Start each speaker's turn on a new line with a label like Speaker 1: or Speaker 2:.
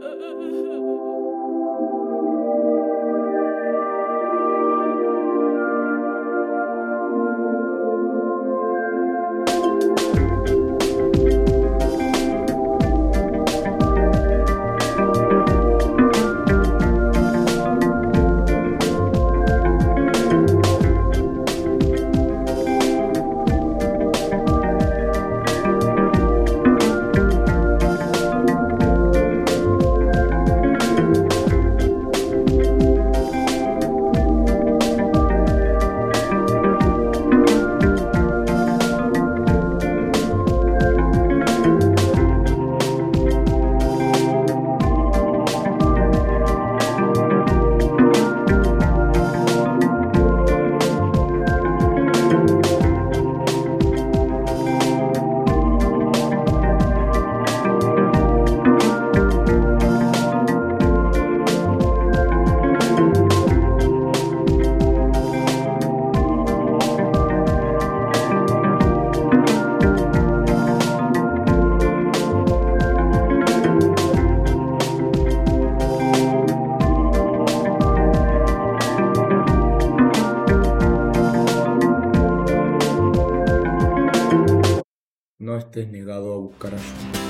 Speaker 1: 呃 no estés negado a buscar ayuda.